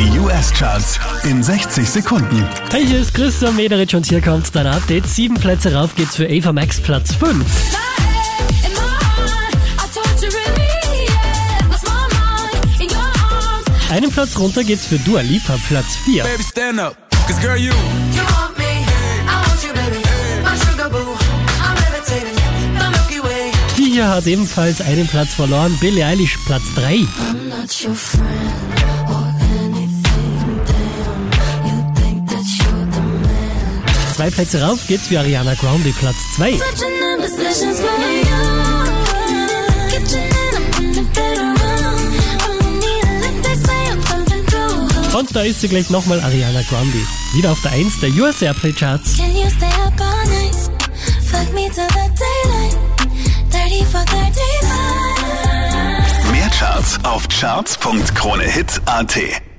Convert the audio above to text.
Die US-Charts in 60 Sekunden. Hey, hier ist Christian Mederich und hier kommt dein Update. Sieben Plätze rauf geht's für Ava Max Platz 5. Einen Platz runter geht's für Dua Lipa Platz 4. Baby, stand up. Cause girl, you. You want me, I want you, baby. My sugar boo, I'm levitating. The Milky Way. Die hier hat ebenfalls einen Platz verloren. Billie Eilish Platz 3. I'm not your friend Zwei Plätze rauf geht's für Ariana Grande Platz 2. Such an positions for you. Kitchen and I'm in the bedroom. Don't need a lick, they say I'm something through. Und da ist sie gleich nochmal Ariana Grande. Wieder auf der 1 der US Airplay Charts. Can you stay up all night? Fuck me till the daylight. 30 for 35. Mehr Charts auf charts.kronehit.at.